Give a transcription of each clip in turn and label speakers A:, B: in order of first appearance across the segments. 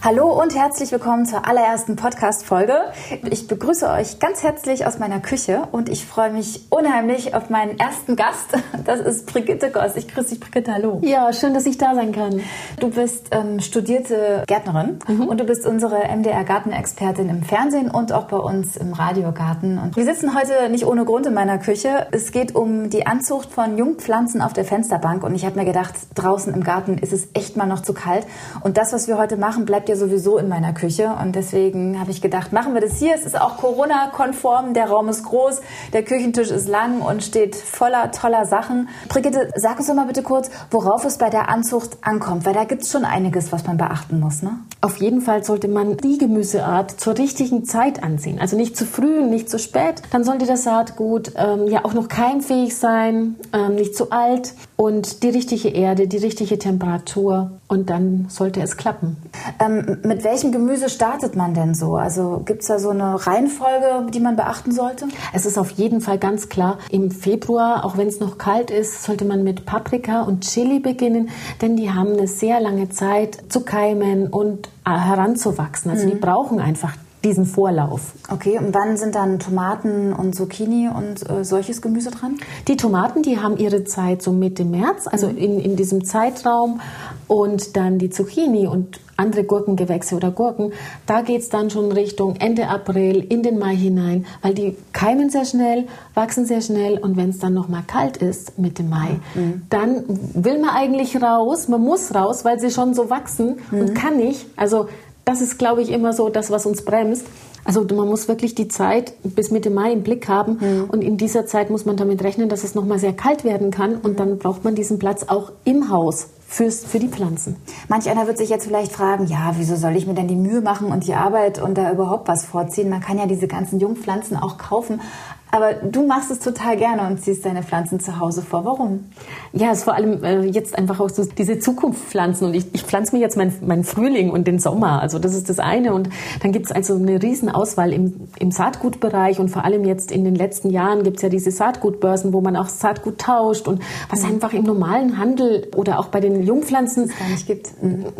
A: Hallo und herzlich willkommen zur allerersten Podcast-Folge. Ich begrüße euch ganz herzlich aus meiner Küche und ich freue mich unheimlich auf meinen ersten Gast. Das ist Brigitte Goss. Ich grüße dich, Brigitte. Hallo.
B: Ja, schön, dass ich da sein kann.
A: Du bist ähm, studierte Gärtnerin mhm. und du bist unsere MDR-Gartenexpertin im Fernsehen und auch bei uns im Radiogarten. Und wir sitzen heute nicht ohne Grund in meiner Küche. Es geht um die Anzucht von Jungpflanzen auf der Fensterbank und ich habe mir gedacht, draußen im Garten ist es echt mal noch zu kalt. Und das, was wir heute machen, bleibt ja sowieso in meiner Küche und deswegen habe ich gedacht, machen wir das hier. Es ist auch Corona-konform, der Raum ist groß, der Küchentisch ist lang und steht voller toller Sachen. Brigitte, sag uns doch mal bitte kurz, worauf es bei der Anzucht ankommt, weil da gibt es schon einiges, was man beachten muss, ne?
B: Auf jeden Fall sollte man die Gemüseart zur richtigen Zeit ansehen. Also nicht zu früh nicht zu spät. Dann sollte das Saatgut ähm, ja auch noch keimfähig sein, ähm, nicht zu alt und die richtige Erde, die richtige Temperatur und dann sollte es klappen.
A: Ähm, mit welchem Gemüse startet man denn so? Also gibt es da so eine Reihenfolge, die man beachten sollte?
B: Es ist auf jeden Fall ganz klar, im Februar, auch wenn es noch kalt ist, sollte man mit Paprika und Chili beginnen, denn die haben eine sehr lange Zeit zu keimen und äh, heranzuwachsen. Also mhm. die brauchen einfach diesen Vorlauf.
A: Okay, und wann sind dann Tomaten und Zucchini und äh, solches Gemüse dran?
B: Die Tomaten, die haben ihre Zeit so Mitte März, also mhm. in, in diesem Zeitraum. Und dann die Zucchini und andere Gurkengewächse oder Gurken, da geht es dann schon Richtung Ende April in den Mai hinein, weil die keimen sehr schnell, wachsen sehr schnell und wenn es dann noch mal kalt ist Mitte Mai, mhm. dann will man eigentlich raus, man muss raus, weil sie schon so wachsen mhm. und kann nicht. Also das ist, glaube ich, immer so das, was uns bremst. Also man muss wirklich die Zeit bis Mitte Mai im Blick haben mhm. und in dieser Zeit muss man damit rechnen, dass es noch mal sehr kalt werden kann und dann braucht man diesen Platz auch im Haus fürs, für die Pflanzen.
A: Manch einer wird sich jetzt vielleicht fragen, ja, wieso soll ich mir denn die Mühe machen und die Arbeit und da überhaupt was vorziehen? Man kann ja diese ganzen Jungpflanzen auch kaufen. Aber du machst es total gerne und ziehst deine Pflanzen zu Hause vor. Warum?
B: Ja, es ist vor allem äh, jetzt einfach auch so diese Zukunftspflanzen. Und ich, ich pflanze mir jetzt meinen mein Frühling und den Sommer. Also das ist das eine. Und dann gibt es also eine riesen Auswahl im, im Saatgutbereich. Und vor allem jetzt in den letzten Jahren gibt es ja diese Saatgutbörsen, wo man auch Saatgut tauscht. Und was mhm. einfach im normalen Handel oder auch bei den Jungpflanzen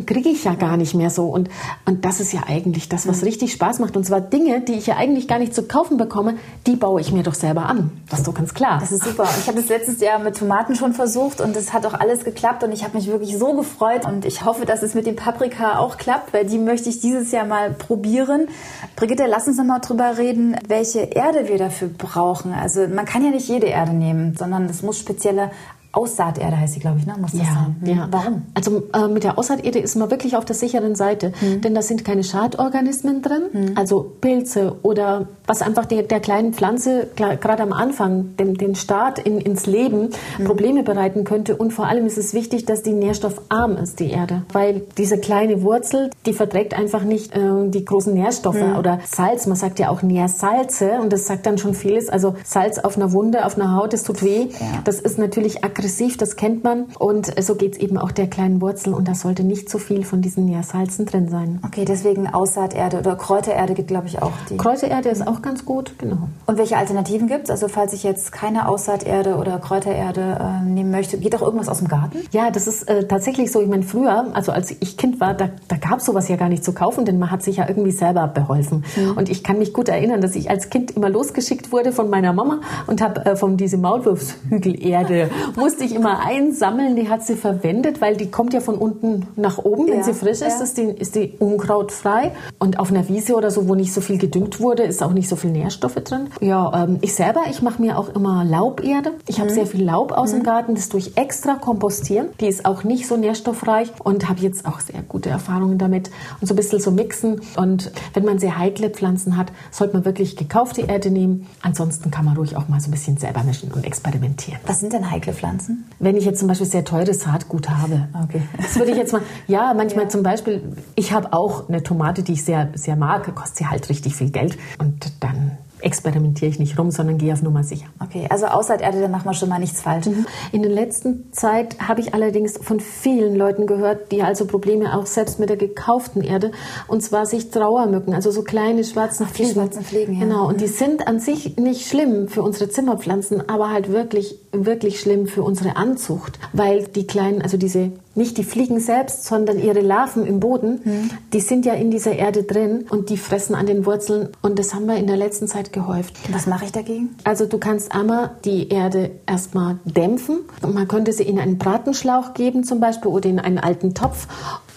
B: kriege ich ja gar nicht mehr so. Und, und das ist ja eigentlich das, was mhm. richtig Spaß macht. Und zwar Dinge, die ich ja eigentlich gar nicht zu kaufen bekomme, die baue ich mir mir doch selber an. Das ist doch ganz klar.
A: Das ist super. Ich habe das letztes Jahr mit Tomaten schon versucht und es hat auch alles geklappt und ich habe mich wirklich so gefreut und ich hoffe, dass es mit dem Paprika auch klappt, weil die möchte ich dieses Jahr mal probieren. Brigitte, lass uns noch mal drüber reden, welche Erde wir dafür brauchen. Also man kann ja nicht jede Erde nehmen, sondern es muss spezielle Aussaaterde heißt sie, glaube ich, ne? Muss das
B: ja, sein? Hm. Ja. Warum? Also äh, mit der Aussaaterde ist man wirklich auf der sicheren Seite, mhm. denn da sind keine Schadorganismen drin, mhm. also Pilze oder was einfach der, der kleinen Pflanze gerade am Anfang, dem, den Start in, ins Leben, mhm. Probleme bereiten könnte. Und vor allem ist es wichtig, dass die nährstoffarm ist, die Erde, weil diese kleine Wurzel, die verträgt einfach nicht äh, die großen Nährstoffe hm. oder Salz. Man sagt ja auch Nährsalze und das sagt dann schon vieles. Also Salz auf einer Wunde, auf einer Haut, das tut weh. Ja. Das ist natürlich aggressiv, das kennt man. Und so geht es eben auch der kleinen Wurzel und da sollte nicht so viel von diesen Nährsalzen drin sein.
A: Okay, deswegen Aussaaterde oder Kräutererde gibt, glaube ich, auch. Die
B: Kräutererde ist auch ganz gut, genau.
A: Und welche Alternativen gibt es? Also falls ich jetzt keine Aussaaterde oder Kräutererde äh, nehmen möchte, geht auch irgendwas aus dem Garten?
B: Ja, das ist äh, tatsächlich so. Ich meine, früher, also als ich Kind war, da, da gab es sowas ja gar nicht zu kaufen, denn man hat sich ja irgendwie selber beholfen. Mhm. Und ich kann mich gut erinnern, dass ich als Kind immer losgeschickt wurde von meiner Mama und habe äh, von diese Maulwurfshügelerde musste ich immer einsammeln. Die hat sie verwendet, weil die kommt ja von unten nach oben, wenn ja, sie frisch ist, ja. ist, die, ist die unkrautfrei. Und auf einer Wiese oder so, wo nicht so viel gedüngt wurde, ist auch nicht so viel Nährstoffe drin. Ja, ähm, ich selber, ich mache mir auch immer Lauberde. Ich habe mhm. sehr viel Laub aus mhm. dem Garten, das tue ich extra kompostieren. Die ist auch nicht so nährstoffreich und habe jetzt auch sehr gute Erfahrungen damit. Und so ein bisschen so mixen. Und wenn man sehr heikle Pflanzen hat, sollte man wirklich gekaufte Erde nehmen. Ansonsten kann man ruhig auch mal so ein bisschen selber mischen und experimentieren.
A: Was sind denn heikle Pflanzen?
B: Wenn ich jetzt zum Beispiel sehr teures Saatgut habe. Okay. Das würde ich jetzt mal, ja, manchmal ja. zum Beispiel, ich habe auch eine Tomate, die ich sehr, sehr mag, kostet sie halt richtig viel Geld. Und dann experimentiere ich nicht rum, sondern gehe auf Nummer sicher.
A: Okay, also außer Erde, dann machen wir schon mal nichts falsch. Mhm.
B: In der letzten Zeit habe ich allerdings von vielen Leuten gehört, die also Probleme auch selbst mit der gekauften Erde, und zwar sich Trauermücken, also so kleine schwarzen Ach, Fliegen.
A: schwarzen Fliegen, ja.
B: Genau, und mhm. die sind an sich nicht schlimm für unsere Zimmerpflanzen, aber halt wirklich, wirklich schlimm für unsere Anzucht, weil die kleinen, also diese nicht die Fliegen selbst, sondern ihre Larven im Boden, mhm. die sind ja in dieser Erde drin und die fressen an den Wurzeln und das haben wir in der letzten Zeit gehäuft.
A: Was mache ich dagegen?
B: Also du kannst einmal die Erde erstmal dämpfen. Man könnte sie in einen Bratenschlauch geben zum Beispiel oder in einen alten Topf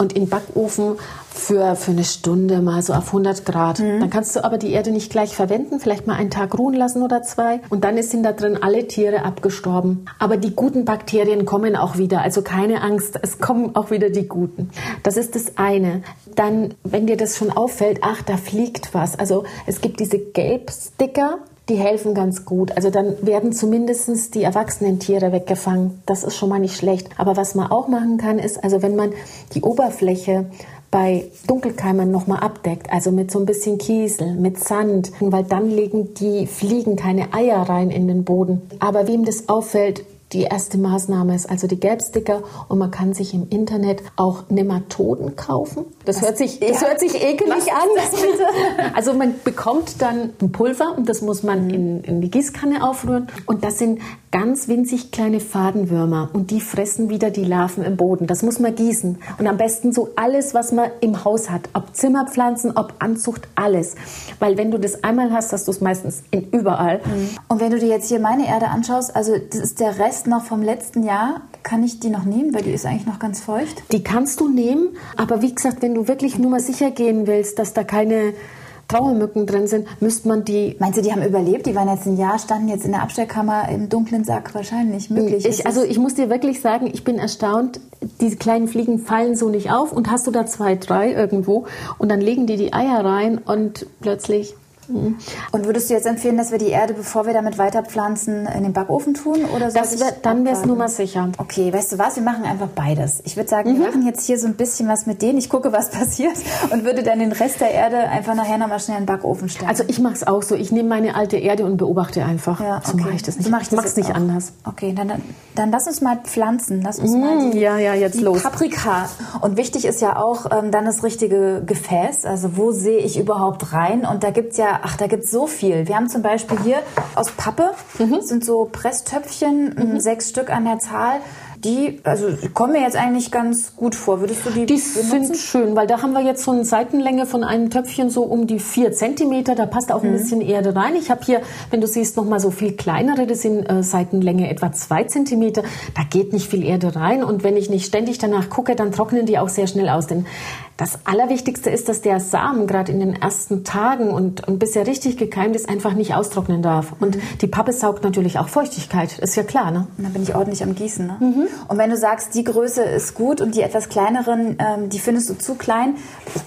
B: und in Backofen für, für eine Stunde mal so auf 100 Grad. Mhm. Dann kannst du aber die Erde nicht gleich verwenden, vielleicht mal einen Tag ruhen lassen oder zwei. Und dann sind da drin alle Tiere abgestorben. Aber die guten Bakterien kommen auch wieder. Also keine Angst, es kommen auch wieder die guten. Das ist das eine. Dann, wenn dir das schon auffällt, ach, da fliegt was. Also es gibt diese Gelbsticker, die helfen ganz gut. Also dann werden zumindest die erwachsenen Tiere weggefangen. Das ist schon mal nicht schlecht. Aber was man auch machen kann, ist, also wenn man die Oberfläche bei Dunkelkeimern nochmal abdeckt, also mit so ein bisschen Kiesel, mit Sand, weil dann legen die Fliegen keine Eier rein in den Boden. Aber wem das auffällt, die erste Maßnahme ist also die Gelbsticker und man kann sich im Internet auch Nematoden kaufen. Das, hört sich, das ja. hört sich ekelig an. also man bekommt dann ein Pulver und das muss man in, in die Gießkanne aufrühren und das sind ganz winzig kleine Fadenwürmer und die fressen wieder die Larven im Boden. Das muss man gießen und am besten so alles, was man im Haus hat, ob Zimmerpflanzen, ob Anzucht, alles. Weil wenn du das einmal hast, hast du es meistens in überall. Mhm.
A: Und wenn du dir jetzt hier meine Erde anschaust, also das ist der Rest Rest noch vom letzten Jahr. Kann ich die noch nehmen, weil die ist eigentlich noch ganz feucht?
B: Die kannst du nehmen, aber wie gesagt, wenn du wirklich nur mal sicher gehen willst, dass da keine Trauermücken drin sind, müsste man die.
A: Meinst du, die haben überlebt? Die waren jetzt ein Jahr, standen jetzt in der Abstellkammer im dunklen Sack wahrscheinlich möglich.
B: Ich, also ich muss dir wirklich sagen, ich bin erstaunt. Diese kleinen Fliegen fallen so nicht auf und hast du da zwei, drei irgendwo und dann legen die die Eier rein und plötzlich
A: und würdest du jetzt empfehlen, dass wir die Erde, bevor wir damit weiterpflanzen, in den Backofen tun? Oder
B: das wär, dann wäre es nur mal sicher.
A: Okay, weißt du was? Wir machen einfach beides. Ich würde sagen, mhm. wir machen jetzt hier so ein bisschen was mit denen. Ich gucke, was passiert und würde dann den Rest der Erde einfach nachher nochmal schnell in den Backofen stellen.
B: Also ich mache es auch so. Ich nehme meine alte Erde und beobachte einfach. Ja, okay. So mache ich das nicht. So mach ich mache es nicht auch. anders.
A: Okay, dann, dann, lass uns mal pflanzen. Lass uns mhm, mal
B: die, ja, ja, jetzt los.
A: Paprika. Und wichtig ist ja auch ähm, dann das richtige Gefäß. Also wo sehe ich überhaupt rein? Und da gibt es ja, ach, da gibt es so viel. Wir haben zum Beispiel hier aus Pappe, mhm. sind so Presstöpfchen, mhm. sechs Stück an der Zahl die, also kommen mir jetzt eigentlich ganz gut vor. Würdest du die
B: Die benutzen? sind schön, weil da haben wir jetzt so eine Seitenlänge von einem Töpfchen so um die vier Zentimeter. Da passt auch ein mhm. bisschen Erde rein. Ich habe hier, wenn du siehst, noch mal so viel kleinere. Das sind äh, Seitenlänge etwa zwei Zentimeter. Da geht nicht viel Erde rein. Und wenn ich nicht ständig danach gucke, dann trocknen die auch sehr schnell aus. Denn das Allerwichtigste ist, dass der Samen gerade in den ersten Tagen und, und bis er richtig gekeimt ist, einfach nicht austrocknen darf. Und mhm. die Pappe saugt natürlich auch Feuchtigkeit, ist ja klar. Ne?
A: Und dann bin ich ordentlich am Gießen. Ne? Mhm. Und wenn du sagst, die Größe ist gut und die etwas kleineren, ähm, die findest du zu klein,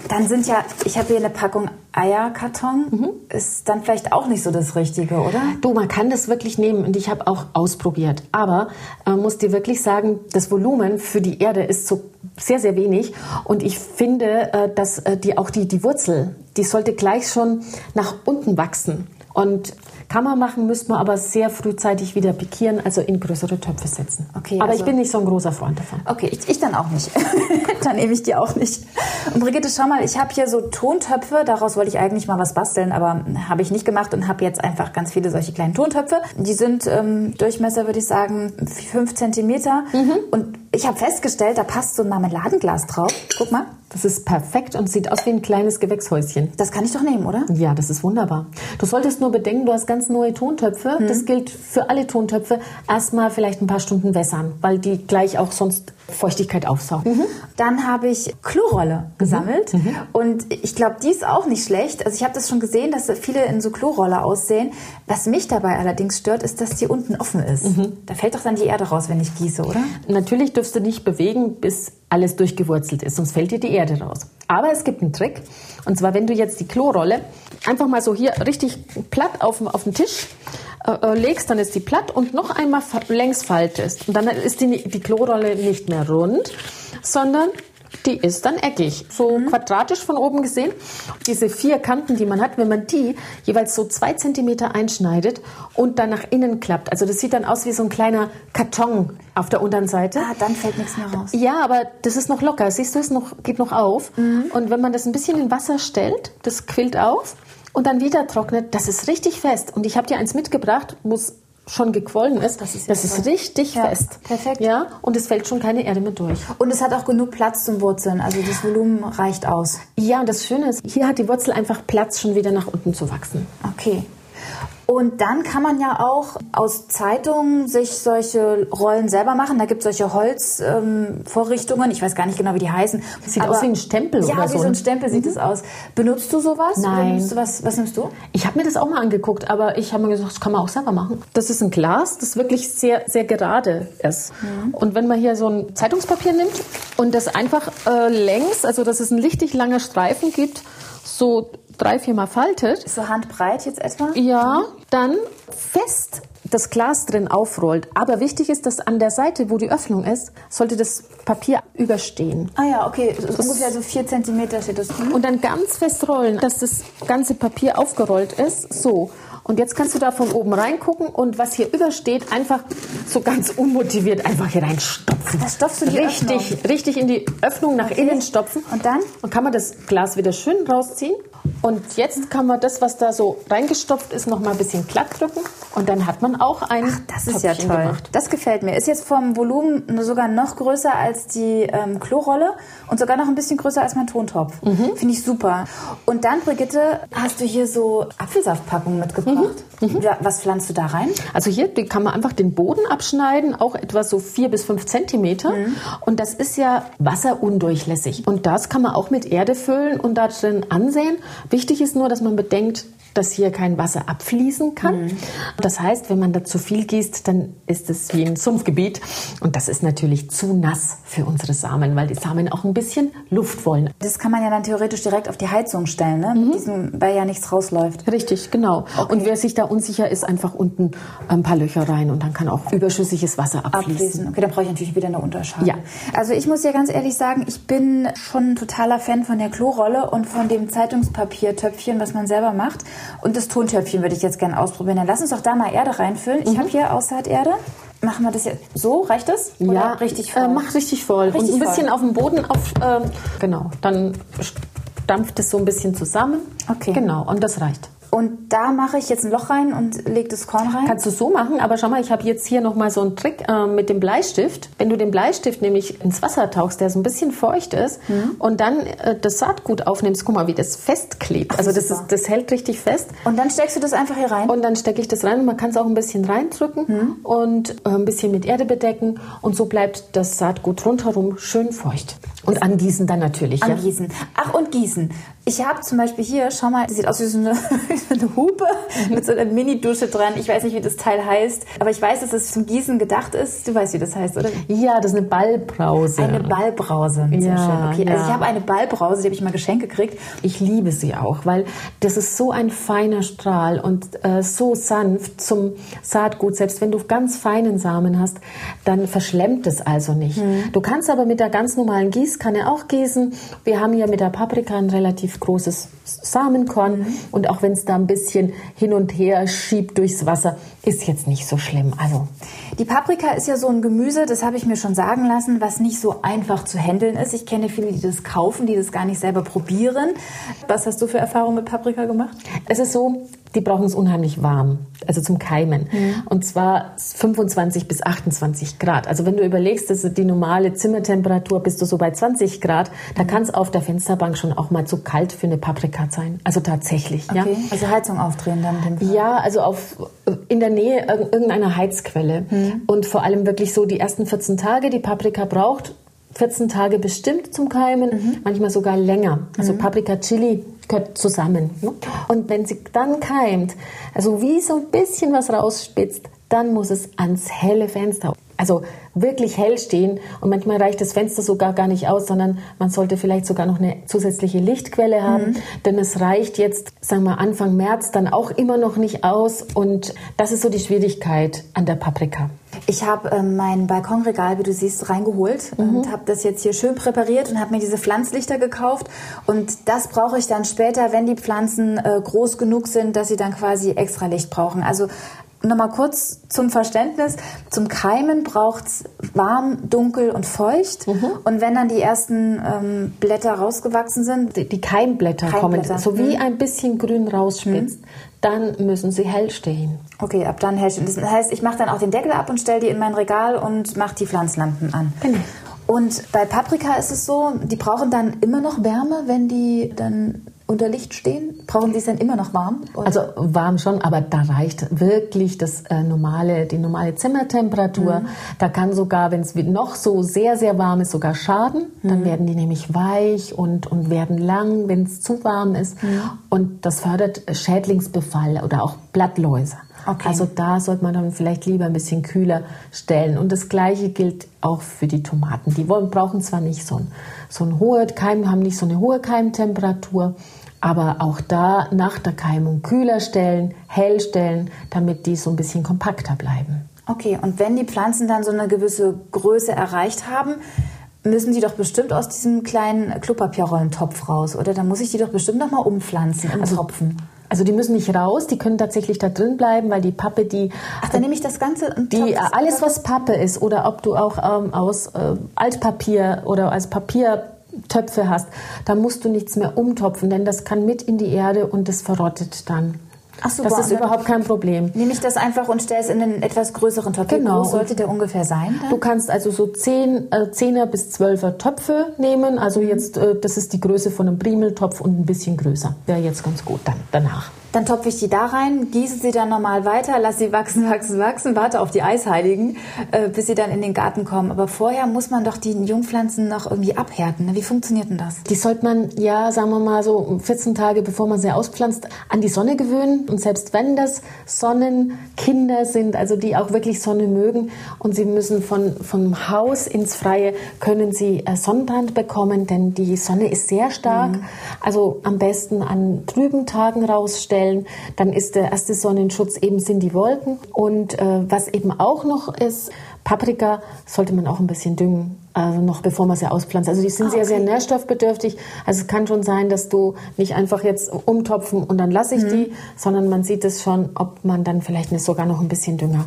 A: dann sind ja, ich habe hier eine Packung Eierkarton, mhm. ist dann vielleicht auch nicht so das Richtige, oder?
B: Du, man kann das wirklich nehmen und ich habe auch ausprobiert. Aber äh, muss dir wirklich sagen, das Volumen für die Erde ist so sehr, sehr wenig. Und ich finde, äh, dass äh, die, auch die, die Wurzel, die sollte gleich schon nach unten wachsen. Und kann man machen, müsste man aber sehr frühzeitig wieder pikieren, also in größere Töpfe setzen. Okay, aber also, ich bin nicht so ein großer Freund davon.
A: Okay, ich, ich dann auch nicht. dann nehme ich die auch nicht. Und Brigitte, schau mal, ich habe hier so Tontöpfe, daraus wollte ich eigentlich mal was basteln, aber habe ich nicht gemacht und habe jetzt einfach ganz viele solche kleinen Tontöpfe. Die sind ähm, Durchmesser, würde ich sagen, fünf Zentimeter. Mhm. Und ich habe festgestellt, da passt so ein Marmeladenglas drauf. Guck mal.
B: Das ist perfekt und sieht aus wie ein kleines Gewächshäuschen.
A: Das kann ich doch nehmen, oder?
B: Ja, das ist wunderbar. Du solltest nur bedenken, du hast ganz neue Tontöpfe. Mhm. Das gilt für alle Tontöpfe. Erstmal vielleicht ein paar Stunden wässern, weil die gleich auch sonst Feuchtigkeit aufsaugen. Mhm.
A: Dann habe ich Klorolle gesammelt mhm. mhm. und ich glaube, die ist auch nicht schlecht. Also ich habe das schon gesehen, dass viele in so Klorolle aussehen. Was mich dabei allerdings stört, ist, dass die unten offen ist. Mhm. Da fällt doch dann die Erde raus, wenn ich gieße, oder?
B: Natürlich dürfst du nicht bewegen, bis alles durchgewurzelt ist, sonst fällt dir die Erde raus. Aber es gibt einen Trick. Und zwar, wenn du jetzt die Klorolle einfach mal so hier richtig platt auf, auf den Tisch äh, äh, legst, dann ist die platt und noch einmal längs faltest. Und dann ist die, die Klorolle nicht mehr rund, sondern die ist dann eckig, so mhm. quadratisch von oben gesehen. Diese vier Kanten, die man hat, wenn man die jeweils so zwei Zentimeter einschneidet und dann nach innen klappt, also das sieht dann aus wie so ein kleiner Karton auf der unteren Seite.
A: Ah, dann fällt nichts mehr raus.
B: Ja, aber das ist noch locker. Siehst du, es noch, geht noch auf. Mhm. Und wenn man das ein bisschen in Wasser stellt, das quillt auf und dann wieder trocknet, das ist richtig fest. Und ich habe dir eins mitgebracht, es schon gequollen ist. Das ist, das ist richtig ja, fest.
A: Perfekt.
B: Ja, und es fällt schon keine Erde mehr durch.
A: Und es hat auch genug Platz zum Wurzeln. Also das Volumen reicht aus.
B: Ja, und das Schöne ist, hier hat die Wurzel einfach Platz, schon wieder nach unten zu wachsen.
A: Okay. Und dann kann man ja auch aus Zeitungen sich solche Rollen selber machen. Da gibt es solche Holzvorrichtungen. Ähm, ich weiß gar nicht genau, wie die heißen.
B: Das sieht aus wie ein Stempel
A: ja,
B: oder so.
A: Ja, wie so ein Stempel sieht es aus. Benutzt du sowas?
B: Nein.
A: Du was, was nimmst du?
B: Ich habe mir das auch mal angeguckt, aber ich habe mir gesagt, das kann man auch selber machen. Das ist ein Glas, das wirklich sehr, sehr gerade ist. Mhm. Und wenn man hier so ein Zeitungspapier nimmt und das einfach äh, längs, also dass es ein richtig langer Streifen gibt, so drei, viermal faltet.
A: So handbreit jetzt etwa?
B: Ja, dann fest das Glas drin aufrollt. Aber wichtig ist, dass an der Seite, wo die Öffnung ist, sollte das Papier überstehen.
A: Ah ja, okay. So ungefähr so vier Zentimeter steht das.
B: Und dann ganz fest rollen, dass das ganze Papier aufgerollt ist. So. Und jetzt kannst du da von oben reingucken und was hier übersteht, einfach so ganz unmotiviert einfach hier reinstopfen.
A: Das stopfst du
B: die Richtig, Öffnung. richtig in die Öffnung nach okay. innen stopfen.
A: Und dann?
B: Und kann man das Glas wieder schön rausziehen. Und jetzt kann man das, was da so reingestopft ist, noch mal ein bisschen glatt drücken. Und dann hat man auch ein Ach,
A: das ist ja toll. Gemacht. Das gefällt mir. Ist jetzt vom Volumen sogar noch größer als die ähm, Klorolle und sogar noch ein bisschen größer als mein Tontopf. Mhm. Finde ich super. Und dann, Brigitte, hast du hier so Apfelsaftpackungen mitgebracht. Mhm. Mhm. Was pflanzt du da rein?
B: Also hier kann man einfach den Boden abschneiden, auch etwa so vier bis fünf Zentimeter. Mhm. Und das ist ja wasserundurchlässig. Und das kann man auch mit Erde füllen und da drin ansehen. Wichtig ist nur, dass man bedenkt, dass hier kein Wasser abfließen kann. Mhm. Das heißt, wenn man da zu viel gießt, dann ist es wie ein Sumpfgebiet. Und das ist natürlich zu nass für unsere Samen, weil die Samen auch ein bisschen Luft wollen.
A: Das kann man ja dann theoretisch direkt auf die Heizung stellen, ne? Mhm. Diesem, weil ja nichts rausläuft.
B: Richtig, genau. Okay. Und wer sich da unsicher ist, einfach unten ein paar Löcher rein und dann kann auch überschüssiges Wasser abfließen. abfließen.
A: Okay, dann brauche ich natürlich wieder eine Unterscheidung.
B: Ja.
A: Also ich muss ja ganz ehrlich sagen, ich bin schon ein totaler Fan von der Klorolle und von dem Zeitungspapiertöpfchen, was man selber macht. Und das Tontöpfchen würde ich jetzt gerne ausprobieren. Dann lass uns doch da mal Erde reinfüllen. Ich mhm. habe hier Aussaaterde. Machen wir das jetzt so? Reicht das?
B: Oder ja, richtig voll. Äh, mach richtig voll. Richtig und ein bisschen auf dem Boden auf. Äh, genau. Dann dampft es so ein bisschen zusammen.
A: Okay.
B: Genau. Und das reicht.
A: Und da mache ich jetzt ein Loch rein und lege das Korn rein.
B: Kannst du so machen, aber schau mal, ich habe jetzt hier nochmal so einen Trick äh, mit dem Bleistift. Wenn du den Bleistift nämlich ins Wasser tauchst, der so ein bisschen feucht ist, mhm. und dann äh, das Saatgut aufnimmst, guck mal, wie das festklebt. Ach, also das, ist, das hält richtig fest.
A: Und dann steckst du das einfach hier rein?
B: Und dann stecke ich das rein und man kann es auch ein bisschen reindrücken mhm. und äh, ein bisschen mit Erde bedecken und so bleibt das Saatgut rundherum schön feucht. Und angießen dann natürlich.
A: Angießen. Ja? Ach, und gießen. Ich habe zum Beispiel hier, schau mal, das sieht aus wie so eine, eine Hupe mhm. mit so einer Mini-Dusche dran. Ich weiß nicht, wie das Teil heißt, aber ich weiß, dass es zum Gießen gedacht ist. Du weißt, wie das heißt, oder?
B: Ja, das ist eine Ballbrause.
A: Eine Ballbrause.
B: Ja, so schön.
A: Okay,
B: ja.
A: also ich habe eine Ballbrause, die habe ich mal geschenkt gekriegt.
B: Ich liebe sie auch, weil das ist so ein feiner Strahl und äh, so sanft zum Saatgut. Selbst wenn du ganz feinen Samen hast, dann verschlemmt es also nicht. Mhm. Du kannst aber mit der ganz normalen Gießkanne auch gießen. Wir haben ja mit der Paprika ein relativ großes Samenkorn mhm. und auch wenn es da ein bisschen hin und her schiebt durchs Wasser, ist jetzt nicht so schlimm. Also
A: die Paprika ist ja so ein Gemüse, das habe ich mir schon sagen lassen, was nicht so einfach zu handeln ist. Ich kenne viele, die das kaufen, die das gar nicht selber probieren. Was hast du für Erfahrungen mit Paprika gemacht?
B: Es ist so, die brauchen es unheimlich warm, also zum Keimen. Mhm. Und zwar 25 bis 28 Grad. Also wenn du überlegst, dass die normale Zimmertemperatur bist du so bei 20 Grad, da mhm. kann es auf der Fensterbank schon auch mal zu kalt für eine Paprika sein. Also tatsächlich.
A: Okay.
B: Ja?
A: Also Heizung aufdrehen dann.
B: Ja, also auf, in der Nähe irgendeiner Heizquelle. Mhm. Und vor allem wirklich so die ersten 14 Tage, die Paprika braucht, 14 Tage bestimmt zum Keimen, mhm. manchmal sogar länger. Also mhm. Paprika Chili gehört zusammen. Ne? Und wenn sie dann keimt, also wie so ein bisschen was rausspitzt, dann muss es ans helle Fenster. Also wirklich hell stehen und manchmal reicht das Fenster sogar gar nicht aus, sondern man sollte vielleicht sogar noch eine zusätzliche Lichtquelle haben, mhm. denn es reicht jetzt, sagen wir Anfang März dann auch immer noch nicht aus und das ist so die Schwierigkeit an der Paprika.
A: Ich habe ähm, mein Balkonregal, wie du siehst, reingeholt mhm. und habe das jetzt hier schön präpariert und habe mir diese Pflanzlichter gekauft. Und das brauche ich dann später, wenn die Pflanzen äh, groß genug sind, dass sie dann quasi extra Licht brauchen. Also Nochmal kurz zum Verständnis. Zum Keimen braucht es warm, dunkel und feucht. Mhm. Und wenn dann die ersten ähm, Blätter rausgewachsen sind.
B: Die, die Keimblätter, Keimblätter, kommen, so wie mhm. ein bisschen grün rausspitzt, mhm. dann müssen sie hell stehen.
A: Okay, ab dann hell stehen. Das heißt, ich mache dann auch den Deckel ab und stelle die in mein Regal und mache die Pflanzlampen an. Genau. Und bei Paprika ist es so, die brauchen dann immer noch Wärme, wenn die dann unter Licht stehen? Brauchen die es dann immer noch warm?
B: Oder? Also warm schon, aber da reicht wirklich das äh, normale, die normale Zimmertemperatur. Mhm. Da kann sogar, wenn es noch so sehr, sehr warm ist, sogar schaden. Mhm. Dann werden die nämlich weich und, und werden lang, wenn es zu warm ist. Mhm. Und das fördert Schädlingsbefall oder auch Blattläuse. Okay. Also da sollte man dann vielleicht lieber ein bisschen kühler stellen. Und das Gleiche gilt auch für die Tomaten. Die wollen, brauchen zwar nicht so ein, so ein hohe Keim, haben nicht so eine hohe Keimtemperatur, aber auch da nach der Keimung kühler stellen, hell stellen, damit die so ein bisschen kompakter bleiben.
A: Okay, und wenn die Pflanzen dann so eine gewisse Größe erreicht haben, müssen die doch bestimmt aus diesem kleinen Klopapierrollentopf raus, oder? Da muss ich die doch bestimmt noch mal umpflanzen im also, Tropfen.
B: Also die müssen nicht raus, die können tatsächlich da drin bleiben, weil die Pappe, die...
A: Ach, dann nehme ich das Ganze...
B: Die, alles, was Pappe ist oder ob du auch ähm, aus äh, Altpapier oder als Papiertöpfe hast, da musst du nichts mehr umtopfen, denn das kann mit in die Erde und das verrottet dann. Ach so, das ist überhaupt kein Problem.
A: Nehme ich das einfach und stelle es in einen etwas größeren Topf. Genau. Wie groß sollte der ungefähr sein?
B: Dann? Du kannst also so 10, äh, 10er bis 12er Töpfe nehmen. Also mhm. jetzt, äh, das ist die Größe von einem Primeltopf und ein bisschen größer. Wäre jetzt ganz gut dann danach.
A: Dann topfe ich die da rein, gieße sie dann normal weiter, lasse sie wachsen, wachsen, wachsen, warte auf die Eisheiligen, äh, bis sie dann in den Garten kommen. Aber vorher muss man doch die Jungpflanzen noch irgendwie abhärten. Wie funktioniert denn das?
B: Die sollte man, ja, sagen wir mal so 14 Tage, bevor man sie auspflanzt, an die Sonne gewöhnen. Und selbst wenn das Sonnenkinder sind, also die auch wirklich Sonne mögen und sie müssen von, vom Haus ins Freie, können sie äh, Sonnenbrand bekommen, denn die Sonne ist sehr stark. Mhm. Also am besten an trüben Tagen rausstellen stellen. Dann ist der erste Sonnenschutz eben sind die Wolken. Und äh, was eben auch noch ist, Paprika sollte man auch ein bisschen düngen. Also noch bevor man sie auspflanzt. Also die sind ah, okay. sehr, sehr nährstoffbedürftig. Also es kann schon sein, dass du nicht einfach jetzt umtopfen und dann lasse ich mhm. die, sondern man sieht es schon, ob man dann vielleicht sogar noch ein bisschen Dünger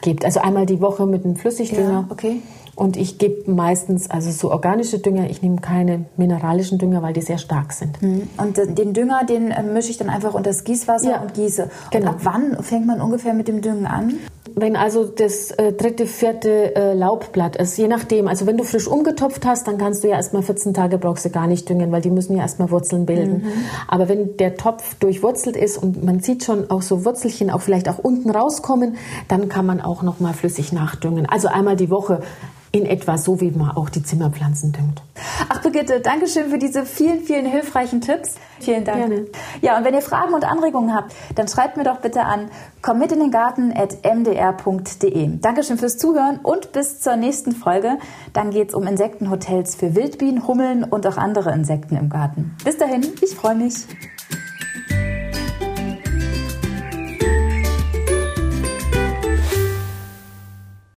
B: gibt. Also einmal die Woche mit einem Flüssigdünger. Ja,
A: okay.
B: Und ich gebe meistens also so organische Dünger. Ich nehme keine mineralischen Dünger, weil die sehr stark sind.
A: Mhm. Und den Dünger, den äh, mische ich dann einfach unter das Gießwasser ja. und gieße. Genau. Und ab wann fängt man ungefähr mit dem Düngen an?
B: Wenn also das äh, dritte, vierte äh, Laubblatt ist, je nachdem. Also wenn du frisch umgetopft hast, dann kannst du ja erstmal 14 Tage brauchst du gar nicht düngen, weil die müssen ja erstmal Wurzeln bilden. Mhm. Aber wenn der Topf durchwurzelt ist und man sieht schon auch so Wurzelchen auch vielleicht auch unten rauskommen, dann kann man auch noch mal flüssig nachdüngen. Also einmal die Woche in etwa so, wie man auch die Zimmerpflanzen düngt.
A: Ach Brigitte, danke schön für diese vielen, vielen hilfreichen Tipps. Vielen Dank. Gerne. Ja, und wenn ihr Fragen und Anregungen habt, dann schreibt mir doch bitte an komm mit in den Garten at mdr.de. Dankeschön fürs Zuhören und bis zur nächsten Folge. Dann geht es um Insektenhotels für Wildbienen, Hummeln und auch andere Insekten im Garten. Bis dahin, ich freue mich.